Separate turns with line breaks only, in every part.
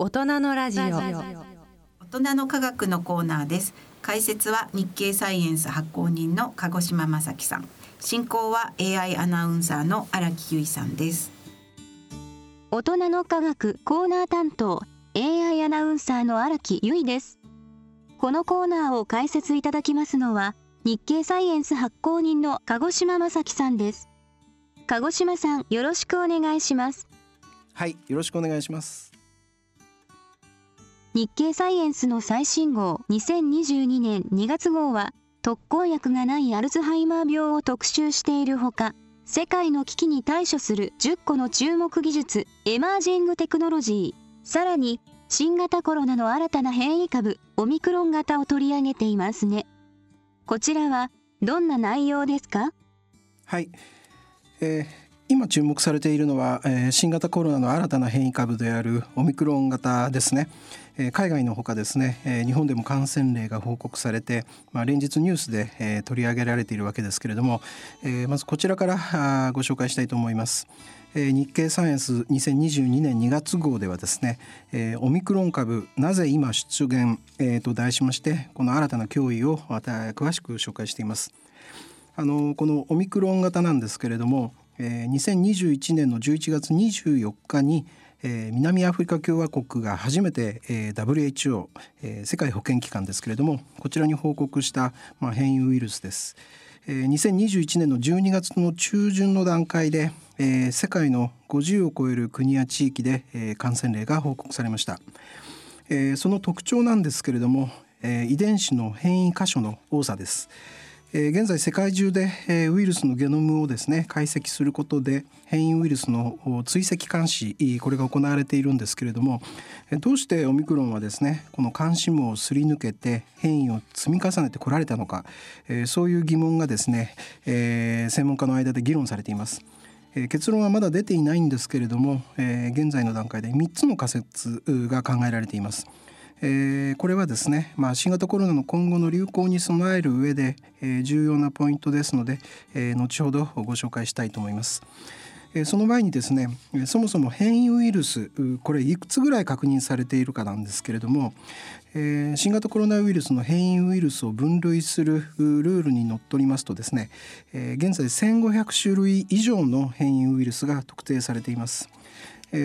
大人のラジオ。大
人の科学のコーナーです。解説は日経サイエンス発行人の鹿児島正樹さん。進行は AI アナウンサーの荒木由衣さんです。
大人の科学コーナー担当 AI アナウンサーの荒木由衣です。このコーナーを解説いただきますのは日経サイエンス発行人の鹿児島正樹さんです。鹿児島さんよろしくお願いします。
はいよろしくお願いします
日経サイエンスの最新号2022年2月号は特効薬がないアルツハイマー病を特集しているほか世界の危機に対処する10個の注目技術エマージングテクノロジーさらに新型コロナの新たな変異株オミクロン型を取り上げていますね。こちらはどんな内容ですか？
はい、えー今注目されているのは、えー、新型コロナの新たな変異株であるオミクロン型ですね、えー、海外のほかですね、えー、日本でも感染例が報告されて、まあ、連日ニュースで、えー、取り上げられているわけですけれども、えー、まずこちらからあご紹介したいと思います。えー、日経サイエンス2022年2月号ではですね、えー、オミクロン株なぜ今出現、えー、と題しましてこの新たな脅威をまた詳しく紹介しています。あのこのオミクロン型なんですけれどもえー、2021年の11月24日に、えー、南アフリカ共和国が初めて、えー、WHO、えー、世界保健機関ですけれどもこちらに報告した、まあ、変異ウイルスです。えー、2021年の12月の中旬の段階で、えー、世界の50を超える国や地域で、えー、感染例が報告されました。えー、その特徴なんですけれども、えー、遺伝子の変異箇所の多さです。え現在世界中で、えウイルスのゲノムをですね解析することで変異ウイルスの追跡監視これが行われているんですけれどもどうしてオミクロンはですねこの監視網をすり抜けて変異を積み重ねてこられたのか、えそういう疑問がですね、え専門家の間で議論されています。結論はまだ出ていないんですけれども、え現在の段階で3つの仮説が考えられています。えー、これはですね、まあ、新型コロナの今後の流行に備える上で、えー、重要なポイントですので、えー、後ほどご紹介したいと思います。その前にですねそもそも変異ウイルスこれいくつぐらい確認されているかなんですけれども、新型コロナウイルスの変異ウイルスを分類するルールにのっとりますとですね、現在1500種類以上の変異ウイルスが特定されています。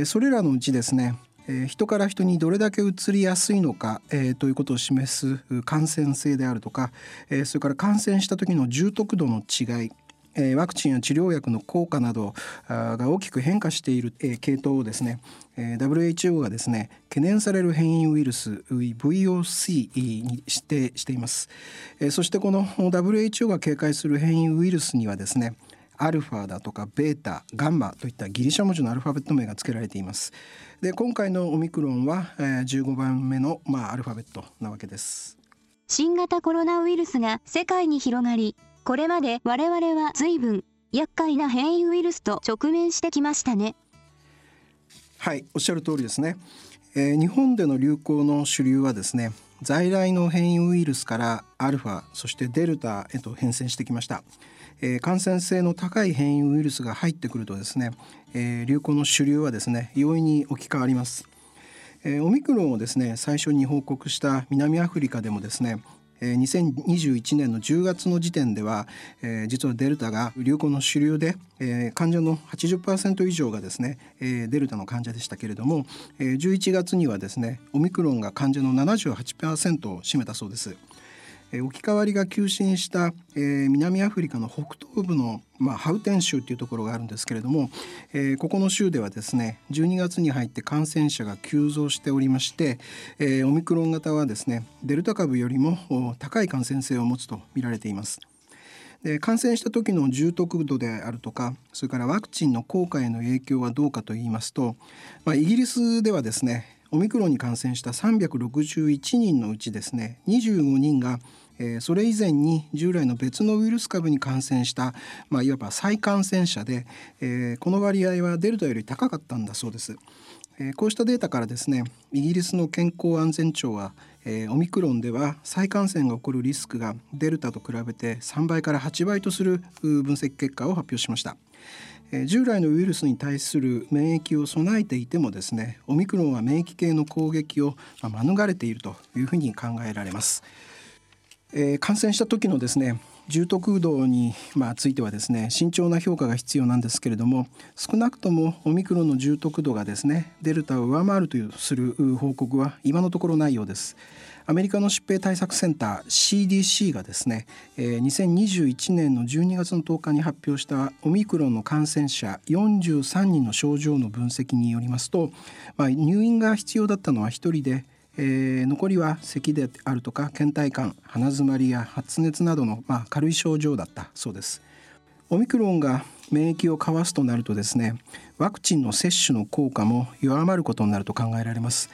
それらのうちですねえ、人から人にどれだけ移りやすいのか、えー、ということを示す感染性であるとか、えー、それから感染した時の重篤度の違いえワクチンや治療薬の効果などが大きく変化している、え系統をですね、え WHO がですね懸念される変異ウイルス VOC に指定しています、えそしてこの WHO が警戒する変異ウイルスにはですねアルファだとかベータガンマといったギリシャ文字のアルファベット名が付けられています。で今回のオミクロンは、えー、15番目の、まあ、アルファベットなわけです。
新型コロナウイルスが世界に広がりこれまで我々は随分厄介な変異ウイルスと直面してきましたね。
はいおっしゃる通りですね、えー、日本での流行の主流はですね在来の変異ウイルスからアルファそしてデルタへと変遷してきましたえー、感染性の高い変異ウイルスが入ってくるとですね、えー、流行の主流はですね容易に置き換わります、えー、オミクロンをですね最初に報告した南アフリカでもですね2021年の10月の時点では、えー、実はデルタが流行の主流で、えー、患者の80%以上がですね、えー、デルタの患者でしたけれども、えー、11月にはですねオミクロンが患者の78%を占めたそうです。え置き換わりが急進した、えー、南アフリカの北東部の、まあ、ハウテン州というところがあるんですけれども、えー、ここの州ではですね12月に入って感染者が急増しておりまして、えー、オミクロン型はですねデルタ株よりも高い感染性を持つと見られています。で感染した時の重篤度であるとかそれからワクチンの効果への影響はどうかといいますと、まあ、イギリスではですねオミクロンに感染した361人のうちですね25人がえ、それ以前に従来の別のウイルス株に感染した、まあ、いわば再感染者で、え、この割合はデルタより高かったんだそうです。え、こうしたデータからですねイギリスの健康安全庁は、え、オミクロンでは再感染が起こるリスクがデルタと比べて3倍から8倍とする分析結果を発表しました。従来のウイルスに対する免疫を備えていてもですねオミクロンは免疫系の攻撃を免れているというふうに考えられます。えー、感染した時のですね重篤度に、まあ、ついてはですね慎重な評価が必要なんですけれども少なくともオミクロンの重篤度がですねデルタを上回るというする報告は今のところないようです。アメリカの疾病対策センター CDC がですね、えー、2021年の12月の10日に発表したオミクロンの感染者43人の症状の分析によりますと、まあ、入院が必要だったのは1人でえー、残りは咳であるとか倦怠感鼻づまりや発熱などの、まあ、軽い症状だったそうです。オミクロンが免疫をかわすとなるとですねワクチンの接種の効果も弱まることになると考えられます。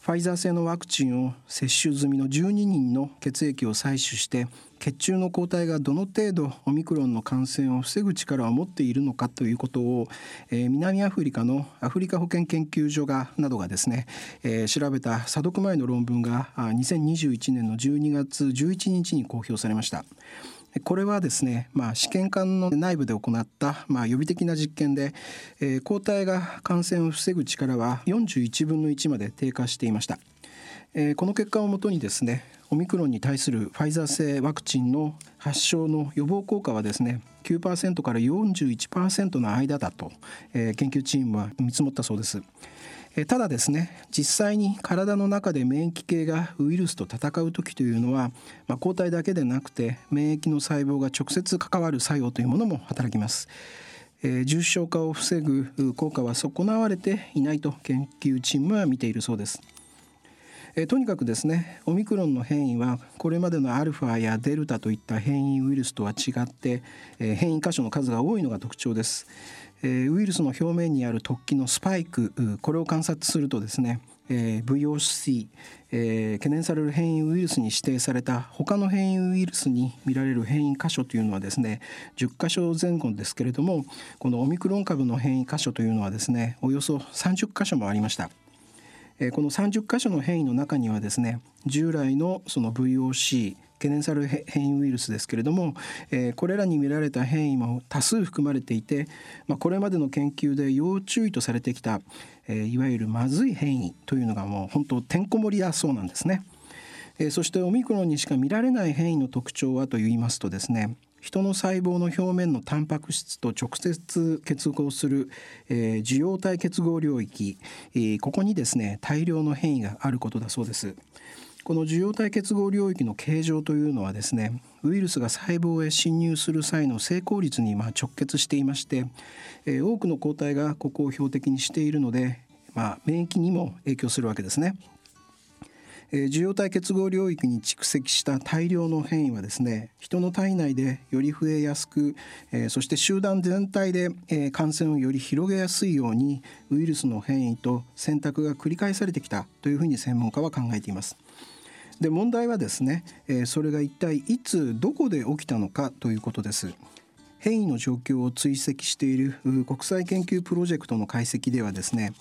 ファイザー製のワクチンを接種済みの12人の血液を採取して血中の抗体がどの程度オミクロンの感染を防ぐ力を持っているのかということを、えー、南アフリカのアフリカ保健研究所がなどがですね、えー、調べた査読前の論文が2021年の12月11日に公表されました。これはですね、まあ、試験管の内部で行った、まあ、予備的な実験で、えー、抗体が感染を防ぐ力は41分の1まで低下していました。えー、この結果をもとにですねオミクロンに対するファイザー製ワクチンの発症の予防効果はですね9%から41%の間だと、えー、研究チームは見積もったそうです。ただですね実際に体の中で免疫系がウイルスと戦う時というのは、まあ、抗体だけでなくて免疫の細胞が直接関わる作用というものも働きます。えー、重症化を防ぐ効果は損なわれていないと研究チームは見ているそうです。え、とにかくですねオミクロンの変異はこれまでのアルファやデルタといった変異ウイルスとは違って、え、変異箇所の数が多いのが特徴です。えウイルスの表面にある突起のスパイクこれを観察するとですねえー、VOC、えー、懸念される変異ウイルスに指定された他の変異ウイルスに見られる変異箇所というのはですね10箇所前後ですけれどもこのオミクロン株の変異箇所というのはですねおよそ30箇所もありました。え、この30箇所の変異の中にはですね従来のその VOC 懸念される変異ウイルスですけれども、えー、これらに見られた変異も多数含まれていて、まあ、これまでの研究で要注意とされてきた、えー、いわゆるまずい変異というのがもう本当てんこ盛りだそうなんですね。えー、そしてオミクロンにしか見られない変異の特徴はといいますとですね人の細胞の表面のタンパク質と直接結合する、えー、受容体結合領域、えー、ここにですね大量の変異があることだそうです。この受容体結合領域の形状というのはですねウイルスが細胞へ侵入する際の成功率にま直結していまして、えー、多くの抗体がここを標的にしているので、まあ、免疫にも影響するわけですね。えー、受容体結合領域に蓄積した大量の変異はですね人の体内でより増えやすく、えー、そして集団全体で、えー、感染をより広げやすいようにウイルスの変異と選択が繰り返されてきたというふうに専門家は考えています。で問題はですね、え、それが一体いつどこで起きたのかということです。変異の状況を追跡している国際研究プロジェクトの解析ではですね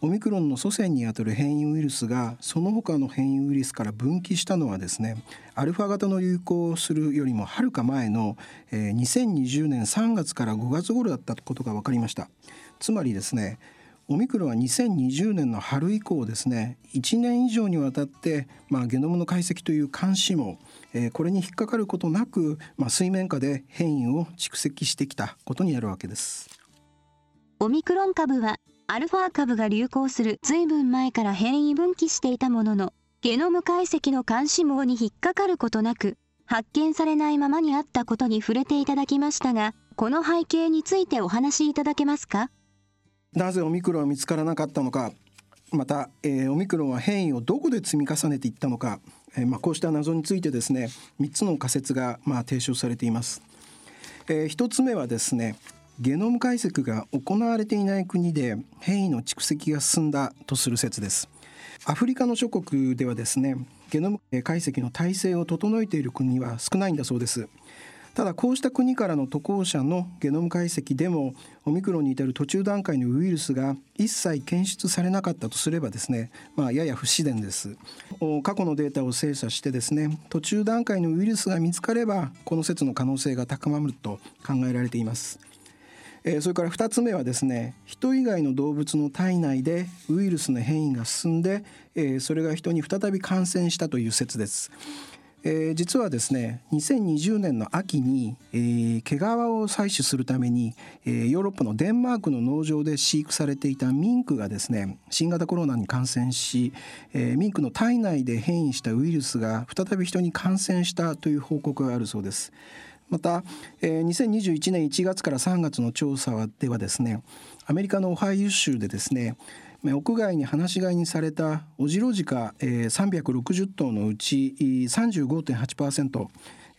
オミクロンの祖先にあたる変異ウイルスがその他の変異ウイルスから分岐したのはですねアルファ型の流行をするよりもはるか前の、えー、2020年3月から5月頃だったことが分かりました。つまりですねオミクロンは2020年の春以降ですね1年以上にわたって、まあ、ゲノムの解析という監視網、えー、これに引っかかることなく、まあ、水面下で変異を蓄積してきたことになるわけです。
オミクロン株はアルファ株が流行する随分前から変異分岐していたもののゲノム解析の監視網に引っかかることなく発見されないままにあったことに触れていただきましたがこの背景についてお話しいただけますか？
なぜオミクロンは見つからなかったのかまた、えー、オミクロンは変異をどこで積み重ねていったのか、えー、まあ、こうした謎についてですね3つの仮説が、まあ、提唱されています。えー、1つ目はですねゲノム解析が行われていない国で変異の蓄積が進んだとする説です。アフリカの諸国ではですねゲノム解析の体制を整えている国は少ないんだそうです。ただこうした国からの渡航者のゲノム解析でもオミクロンに至る途中段階のウイルスが一切検出されなかったとすればですね、まあ、やや不自然です過去のデータを精査してですね途中段階のウイルスが見つかればこの説の可能性が高まると考えられています、それから2つ目はですね人以外の動物の体内でウイルスの変異が進んで、それが人に再び感染したという説です。えー、実はですね2020年の秋に、えー、毛皮を採取するために、えー、ヨーロッパのデンマークの農場で飼育されていたミンクがですね新型コロナに感染し、えー、ミンクの体内で変異したウイルスが再び人に感染したという報告があるそうです。また、えー、2021年1月から3月の調査ではですねアメリカのオハイオ州でですね屋外に放し飼いにされたオジロジカ、えー、360頭のうち35.8%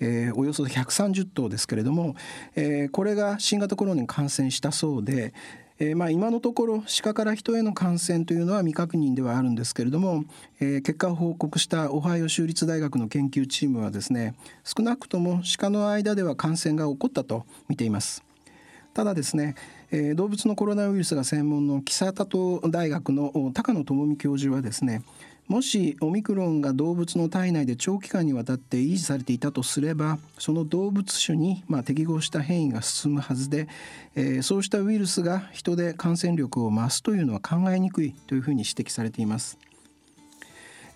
えー、およそ130頭ですけれども、えー、これが新型コロナに感染したそうで、えー、まあ今のところ鹿から人への感染というのは未確認ではあるんですけれども、え、結果を報告したオハイオ州立大学の研究チームはですね少なくとも鹿の間では感染が起こったと見ています。ただですね、えー、動物のコロナウイルスが専門の木田と大学の高野智美教授はですねもしオミクロンが動物の体内で長期間にわたって維持されていたとすればその動物種にま適合した変異が進むはずで、えー、そうしたウイルスが人で感染力を増すというのは考えにくいというふうに指摘されています。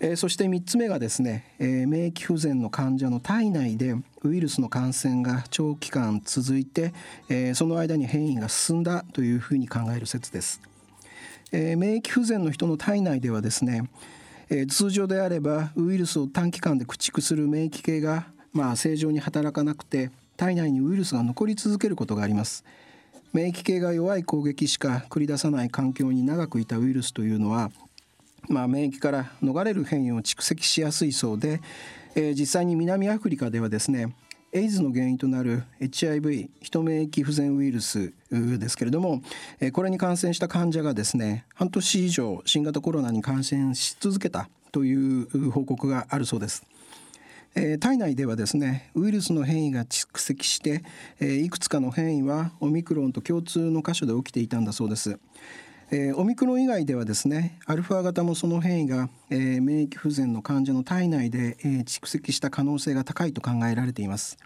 えー、そして3つ目がですね、えー、免疫不全の患者の体内でウイルスの感染が長期間続いて、えー、その間に変異が進んだというふうに考える説です。えー、免疫不全の人の体内ではですねえー、通常であればウイルスを短期間で駆逐する免疫系が、まあ、正常に働かなくて体内にウイルスが残り続けることがあります免疫系が弱い攻撃しか繰り出さない環境に長くいたウイルスというのは、まあ、免疫から逃れる変異を蓄積しやすいそうで、えー、実際に南アフリカではですねエイズの原因となる HIV 人免疫不全ウイルスですけれどもこれに感染した患者がですね半年以上新型コロナに感染し続けたという報告があるそうです。え体内ではですねウイルスの変異が蓄積して、えいくつかの変異はオミクロンと共通の箇所で起きていたんだそうです。えー、オミクロン以外ではですねアルファ型もその変異が、えー、免疫不全の患者の体内で、えー、蓄積した可能性が高いと考えられています。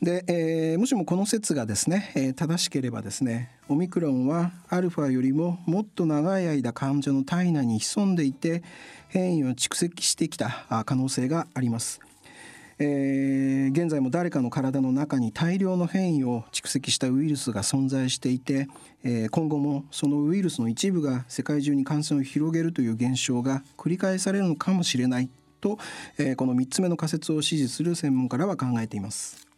で、えー、もしもこの説がですね、えー、正しければですねオミクロンはアルファよりももっと長い間患者の体内に潜んでいて変異を蓄積してきた可能性があります。えー、現在も誰かの体の中に大量の変異を蓄積したウイルスが存在していて、えー、今後もそのウイルスの一部が世界中に感染を広げるという現象が繰り返されるのかもしれないと、えー、この3つ目の仮説を支持する専門家らは考えています。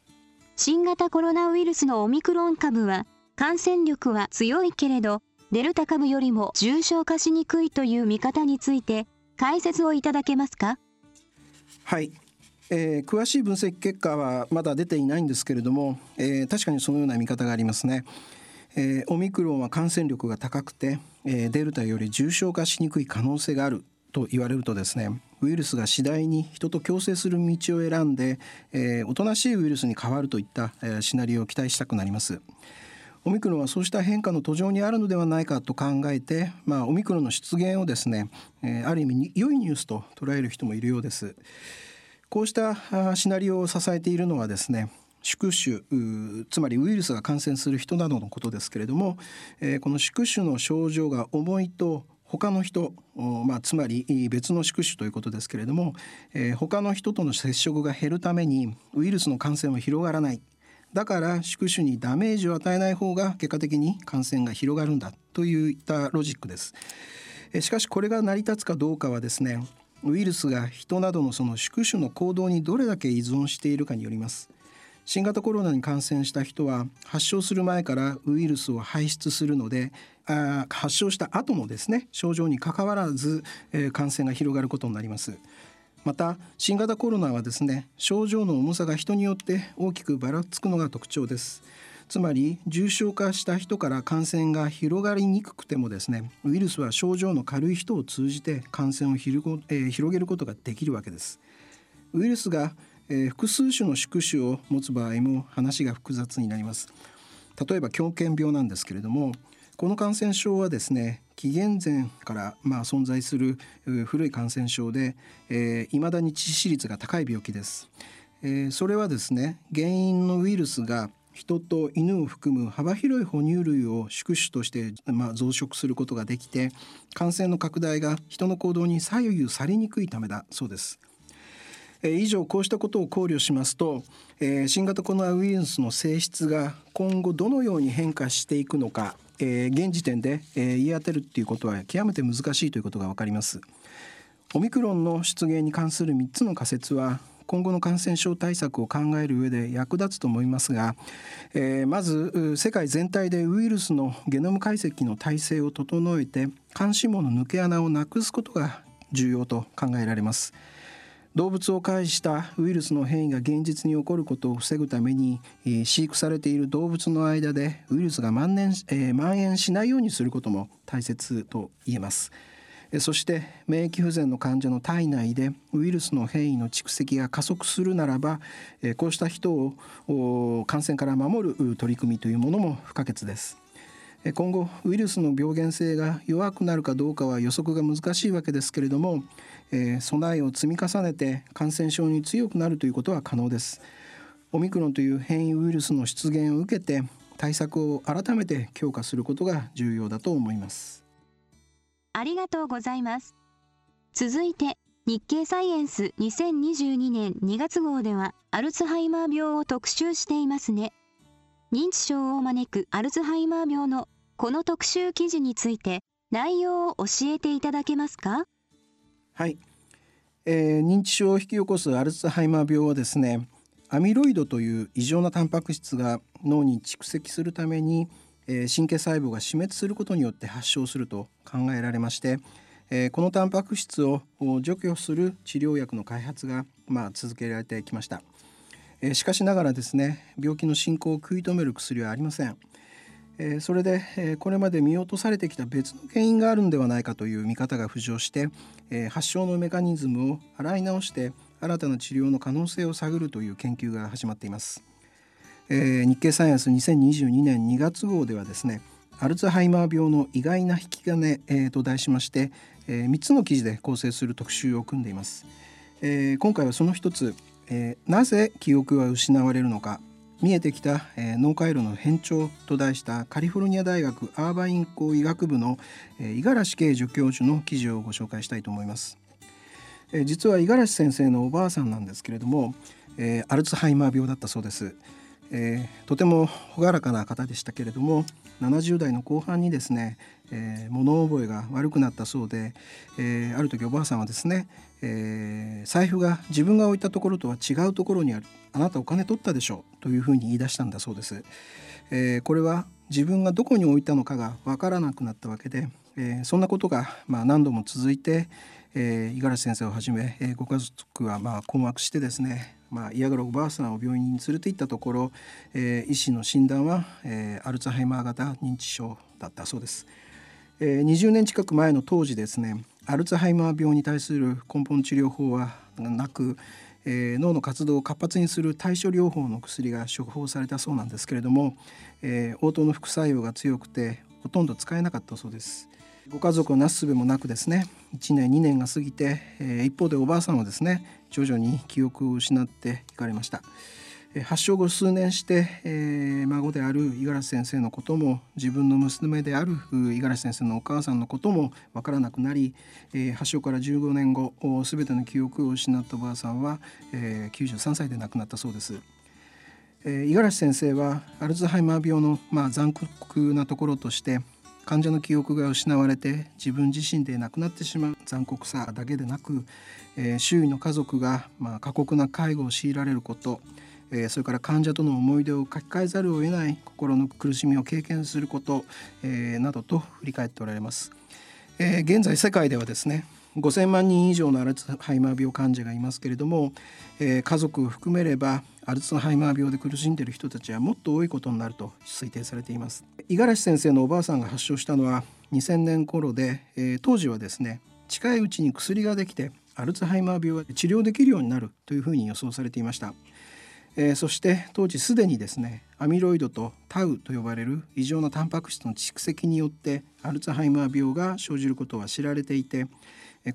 新型コロナウイルスのオミクロン株は感染力は強いけれどデルタ株よりも重症化しにくいという見方について解説をいただけますか？
はいえー、詳しい分析結果はまだ出ていないんですけれども、えー、確かにそのような見方がありますね。えー、オミクロンは感染力が高くて、え、デルタより重症化しにくい可能性があると言われるとですねウイルスが次第に人と共生する道を選んで、えー、おとなしいウイルスに変わるといった、えー、シナリオを期待したくなります。オミクロンはそうした変化の途上にあるのではないかと考えて、まあ、オミクロンの出現をですね、えー、ある意味良いニュースと捉える人もいるようです。こうしたシナリオを支えているのはですね宿主つまりウイルスが感染する人などのことですけれども、えー、この宿主の症状が重いと他の人、まあ、つまり別の宿主ということですけれども、えー、他の人との接触が減るためにウイルスの感染は広がらないだから宿主にダメージを与えない方が結果的に感染が広がるんだといったロジックです。しかしこれが成り立つかどうかはですねウイルスが人などのその宿主の行動にどれだけ依存しているかによります。新型コロナに感染した人は発症する前からウイルスを排出するのであ発症した後もですね症状にかかわらず、えー、感染が広がることになります。また新型コロナはですね症状の重さが人によって大きくばらつくのが特徴です。つまり重症化した人から感染が広がりにくくてもですねウイルスは症状の軽い人を通じて感染を広,、えー、広げることができるわけです。ウイルスが、えー、複数種の宿主を持つ場合も話が複雑になります。例えば狂犬病なんですけれどもこの感染症はですね紀元前からまあ存在する古い感染症で、えー、だに致死率が高い病気です、えー、それはですね原因のウイルスが人と犬を含む幅広い哺乳類を宿主として、まあ、増殖することができて感染の拡大が人の行動に左右されにくいためだそうです。え以上こうしたことを考慮しますとえ新型コロナウイルスの性質が今後どのように変化していくのかえ現時点でえ言い当てるっていうことは極めて難しいということが分かります。オミクロンの出現に関する3つの仮説は今後の感染症対策を考える上で役立つと思いますが、えー、まず世界全体でウイルスのゲノム解析の体制を整えて監視網の抜け穴をなくすことが重要と考えられます。動物を介したウイルスの変異が現実に起こることを防ぐために、飼育されている動物の間でウイルスが蔓延,、えー、蔓延しないようにすることも大切と言えます。そして免疫不全の患者の体内でウイルスの変異の蓄積が加速するならばこうした人を感染から守る取り組みというものも不可欠です。今後ウイルスの病原性が弱くなるかどうかは予測が難しいわけですけれども備えを積み重ねて感染症に強くなるということは可能です。オミクロンという変異ウイルスの出現を受けて対策を改めて強化することが重要だと思います。
ありがとうございます。続いて、日経サイエンス2022年2月号では、アルツハイマー病を特集していますね。認知症を招くアルツハイマー病のこの特集記事について、内容を教えていただけますか？
はい、えー、認知症を引き起こすアルツハイマー病はですねアミロイドという異常なタンパク質が脳に蓄積するためにえ神経細胞が死滅することによって発症すると考えられまして、えこのタンパク質を除去する治療薬の開発が、まあ、続けられてきました、えしかしながらですね病気の進行を食い止める薬はありません、えそれで、えこれまで見落とされてきた別の原因があるんではないかという見方が浮上して、え発症のメカニズムを洗い直して新たな治療の可能性を探るという研究が始まっています。えー、日経サイエンス2022年2月号ではですねアルツハイマー病の意外な引き金、えー、と題しまして、えー、3つの記事で構成する特集を組んでいます、えー、今回はその一つ、えー、なぜ記憶は失われるのか見えてきた、えー、脳回路の変調と題したカリフォルニア大学アーバイン校医学部の五十嵐圭助教授の記事をご紹介したいと思います、えー、実は五十嵐先生のおばあさんなんですけれども、えー、アルツハイマー病だったそうです。えー、とても朗らかな方でしたけれども70代の後半にですね、えー、物覚えが悪くなったそうで、えー、ある時おばあさんはですね、え財布が自分が置いたところとは違うところにある。あなたお金取ったでしょうというふうに言い出したんだそうです、えこれは自分がどこに置いたのかがわからなくなったわけで、えそんなことがまあ何度も続いてえー、五十嵐先生をはじめ、えー、ご家族はまあ困惑してですね、まあ、嫌がるおばあさんを病院に連れて行ったところ、えー、医師の診断は、えー、アルツハイマー型認知症だったそうです、えー、20年近く前の当時ですねアルツハイマー病に対する根本治療法はなく、えー、脳の活動を活発にする対処療法の薬が処方されたそうなんですけれども、えー、応答の副作用が強くてほとんど使えなかったそうです。ご家族をなすすべもなくですね1年2年が過ぎて、えー、一方でおばあさんはですね徐々に記憶を失っていかれました。発症後数年して、えー、孫である五十嵐先生のことも自分の娘である五十嵐先生のお母さんのことも分からなくなり、えー、発症から15年後全ての記憶を失ったおばあさんは、えー、93歳で亡くなったそうです。えー、五十嵐先生はアルツハイマー病の、まあ、残酷なところとして患者の記憶が失われて自分自身で亡くなってしまう残酷さだけでなく、えー、周囲の家族が、まあ、過酷な介護を強いられること、えー、それから患者との思い出を書き換えざるを得ない心の苦しみを経験すること、えー、などと振り返っておられます。え、現在世界ではですね5,000万人以上のアルツハイマー病患者がいますけれども、えー、家族を含めればアルツハイマー病で苦しんでいる人たちはもっと多いことになると推定されています。五十嵐先生のおばあさんが発症したのは2000年頃で、えー、当時はですね近いうちに薬ができてアルツハイマー病が治療できるようになるというふうに予想されていました、えー、そして当時すでにですねアミロイドとタウと呼ばれる異常なタンパク質の蓄積によってアルツハイマー病が生じることは知られていて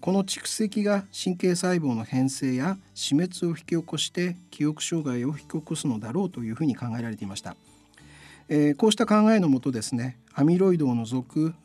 この蓄積が神経細胞の変性や死滅を引き起こして記憶障害を引き起こすのだろうというふうに考えられていました。えー、こうした考えのもとですねアミロイドを除く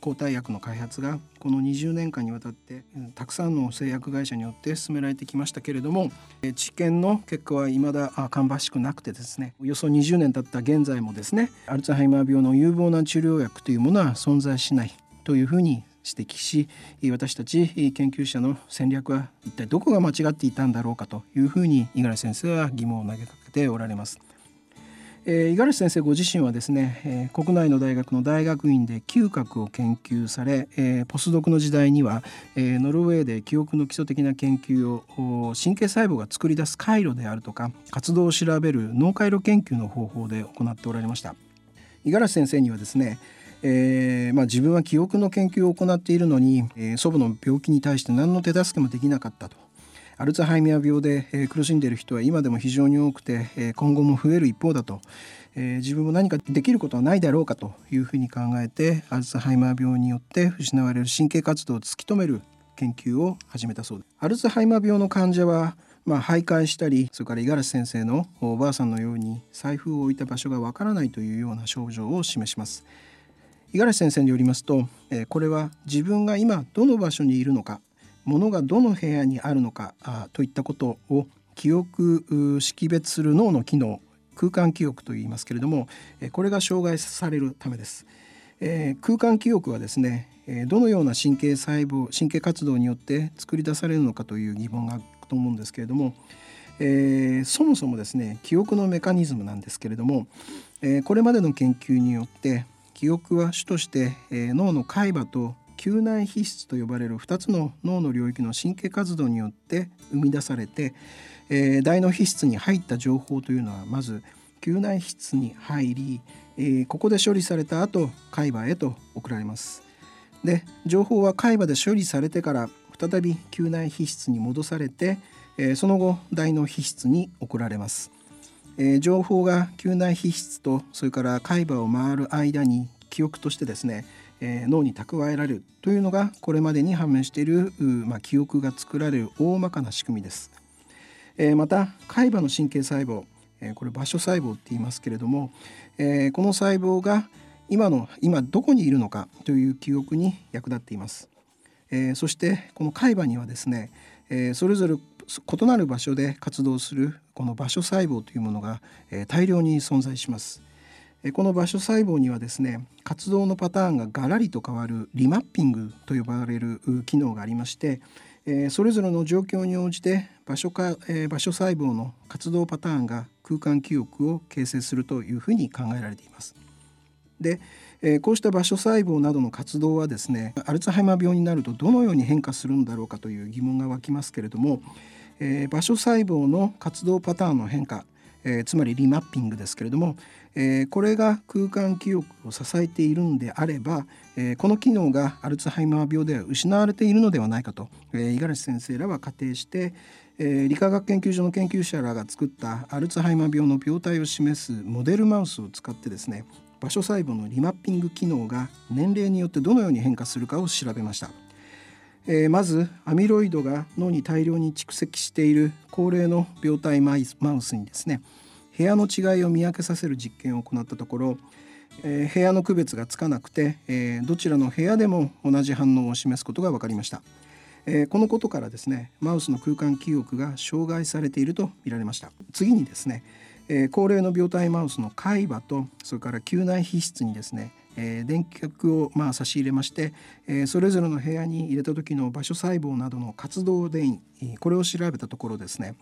抗体薬の開発がこの20年間にわたってたくさんの製薬会社によって進められてきましたけれども治験の結果は未だ芳しくなくてですねおよそ20年経った現在もですねアルツハイマー病の有望な治療薬というものは存在しないというふうに指摘し私たち研究者の戦略は一体どこが間違っていたんだろうかというふうに五十嵐先生は疑問を投げかけておられます。え五十嵐先生ご自身はですねえ、国内の大学の大学院で嗅覚を研究されえ、ポスドクの時代にはえ、ノルウェーで記憶の基礎的な研究を神経細胞が作り出す回路であるとか活動を調べる脳回路研究の方法で行っておられました五十嵐先生にはですねえーまあ、自分は記憶の研究を行っているのに、えー、祖母の病気に対して何の手助けもできなかったと。アルツハイマー病で、えー、苦しんでいる人は今でも非常に多くて、えー、今後も増える一方だと、えー、自分も何かできることはないだろうかというふうに考えてアルツハイマー病によって失われる神経活動を突き止める研究を始めたそうです。アルツハイマー病の患者はまあ、徘徊したりそれから五十嵐先生のおばあさんのように財布を置いた場所がわからないというような症状を示します。五十嵐先生によりますと、えこれは自分が今どの場所にいるのか物がどの部屋にあるのかあといったことを記憶識別する脳の機能空間記憶と言いますけれどもえこれが障害されるためです、えー、空間記憶はですねえどのような神経細胞神経活動によって作り出されるのかという疑問があると思うんですけれども、えー、そもそもですね記憶のメカニズムなんですけれども、えー、これまでの研究によって記憶は主として、え脳の海馬と嗅内皮質と呼ばれる2つの脳の領域の神経活動によって生み出されて、えー、大脳皮質に入った情報というのはまず嗅内皮質に入り、えー、ここで処理された後海馬へと送られます。で情報は海馬で処理されてから再び嗅内皮質に戻されて、えー、その後大脳皮質に送られます。え、情報が嗅内皮質とそれから海馬を回る間に記憶としてですねえ、脳に蓄えられるというのがこれまでに判明している、まあ、記憶が作られる大まかな仕組みです。え、また海馬の神経細胞、え、これ場所細胞って言いますけれども、え、この細胞が今の今どこにいるのかという記憶に役立っています。え、そしてこの海馬にはですね、え、それぞれ異なる場所で活動するこの場所細胞というものが、えー、大量に存在します。この場所細胞にはですね活動のパターンがガラリと変わるリマッピングと呼ばれる機能がありましてそれぞれの状況に応じて場所か場所細胞の活動パターンが空間記憶を形成するというふうに考えられています。でこうした場所細胞などの活動はですねアルツハイマー病になるとどのように変化するんだろうかという疑問が湧きますけれどもえ場所細胞の活動パターンの変化えー、つまりリマッピングですけれども、えー、これが空間記憶を支えているんであれば、え、この機能がアルツハイマー病では失われているのではないかと五十嵐先生らは仮定して、え、理化学研究所の研究者らが作ったアルツハイマー病の病態を示すモデルマウスを使ってですね場所細胞のリマッピング機能が年齢によってどのように変化するかを調べました。えー、まずアミロイドが脳に大量に蓄積している高齢の病態マウスにですね部屋の違いを見分けさせる実験を行ったところ、えー、部屋の区別がつかなくて、えー、どちらの部屋でも同じ反応を示すことが分かりました、えこのことからですねマウスの空間記憶が障害されていると見られました。次にですね、え高齢の病態マウスの海馬とそれから嗅内皮質にですねえー、電極をまあ差し入れまして、えー、それぞれの部屋に入れた時の場所細胞などの活動電位これを調べたところですね、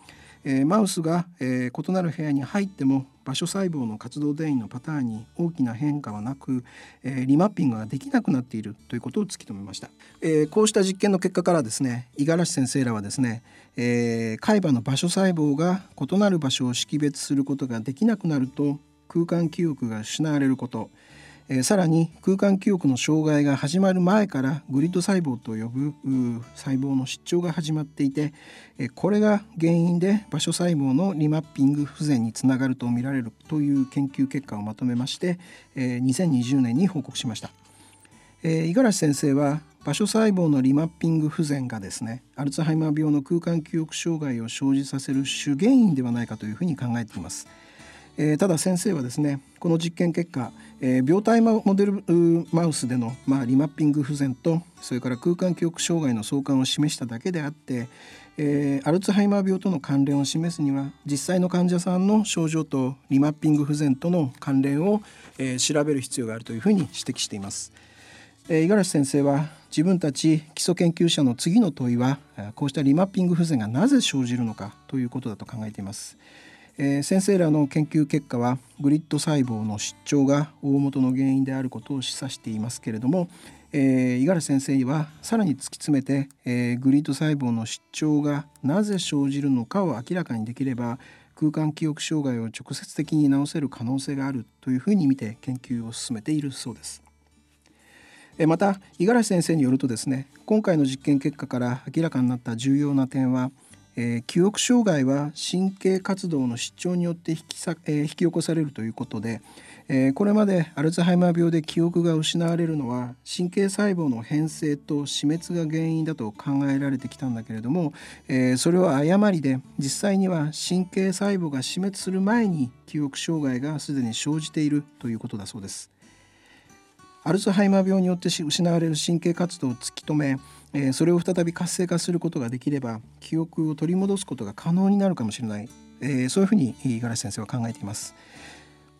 えー、マウスが、え異なる部屋に入っても場所細胞の活動電位のパターンに大きな変化はなく、えリマッピングができなくなっているということを突き止めました、えこうした実験の結果からですね五十嵐先生らはですね、え海馬の場所細胞が異なる場所を識別することができなくなると空間記憶が失われることえー、さらに空間記憶の障害が始まる前からグリッド細胞と呼ぶ細胞の失調が始まっていて、えー、これが原因で場所細胞のリマッピング不全につながると見られるという研究結果をまとめまして、えー、2020年に報告しました。え、五十嵐先生は場所細胞のリマッピング不全がですねアルツハイマー病の空間記憶障害を生じさせる主原因ではないかというふうに考えています。えー、ただ先生はですねこの実験結果、えー、病態モデルマウスでの、まあ、リマッピング不全とそれから空間記憶障害の相関を示しただけであって、えー、アルツハイマー病との関連を示すには実際の患者さんの症状とリマッピング不全との関連を、えー、調べる必要があるというふうに指摘しています。えー、五十嵐先生は自分たち基礎研究者の次の問いはこうしたリマッピング不全がなぜ生じるのかということだと考えています。えー、先生らの研究結果はグリッド細胞の失調が大元の原因であることを示唆していますけれども、え、五十嵐先生はさらに突き詰めて、えー、グリッド細胞の失調がなぜ生じるのかを明らかにできれば空間記憶障害を直接的に治せる可能性があるというふうに見て研究を進めているそうです。また五十嵐先生によるとですね今回の実験結果から明らかになった重要な点はえー、記憶障害は神経活動の失調によって引きさ、えー、引き起こされるということで、えー、これまでアルツハイマー病で記憶が失われるのは神経細胞の変性と死滅が原因だと考えられてきたんだけれども、えー、それは誤りで実際には神経細胞が死滅する前に記憶障害がすでに生じているということだそうです。アルツハイマー病によって失われる神経活動を突き止めえそれを再び活性化することができれば記憶を取り戻すことが可能になるかもしれない、えそういうふうに五十嵐先生は考えています。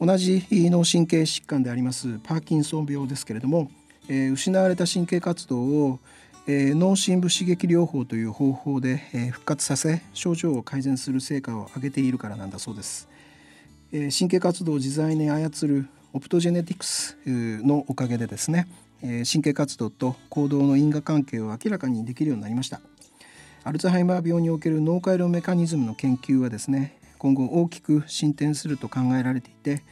同じ脳神経疾患でありますパーキンソン病ですけれども、え失われた神経活動を、え脳深部刺激療法という方法で、え復活させ症状を改善する成果を上げているからなんだそうです、え神経活動を自在に操るオプトジェネティクスのおかげでですね神経活動と行動の因果関係を明らかにできるようになりました。アルツハイマー病における脳回路メカニズムの研究はですね今後大きく進展すると考えられていて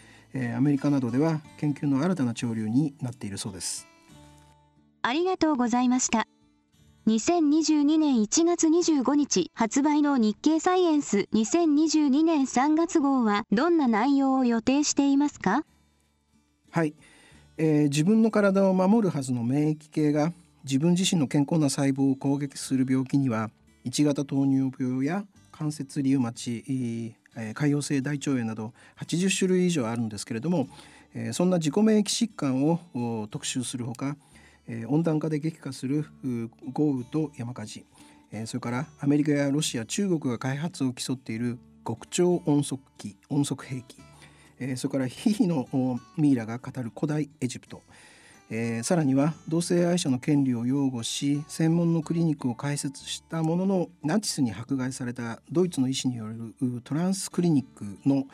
アメリカなどでは研究の新たな潮流になっているそうです。
ありがとうございました。2022年1月25日発売の日経サイエンス。2022年3月号はどんな内容を予定していますか？
はい、えー、自分の体を守るはずの免疫系が自分自身の健康な細胞を攻撃する病気には1型糖尿病や関節リウマチ、えー、潰瘍性大腸炎など80種類以上あるんですけれども、えー、そんな自己免疫疾患を特集するほか、えー、温暖化で激化する豪雨と山火事、え、それからアメリカやロシア中国が開発を競っている極超音速機音速兵器えー、それからヒヒのミイラが語る古代エジプト、えー、さらには同性愛者の権利を擁護し専門のクリニックを開設したもののナチスに迫害されたドイツの医師によるトランスクリニックの、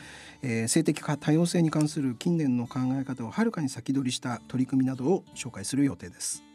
えー、性的多様性に関する近年の考え方をはるかに先取りした取り組みなどを紹介する予定です。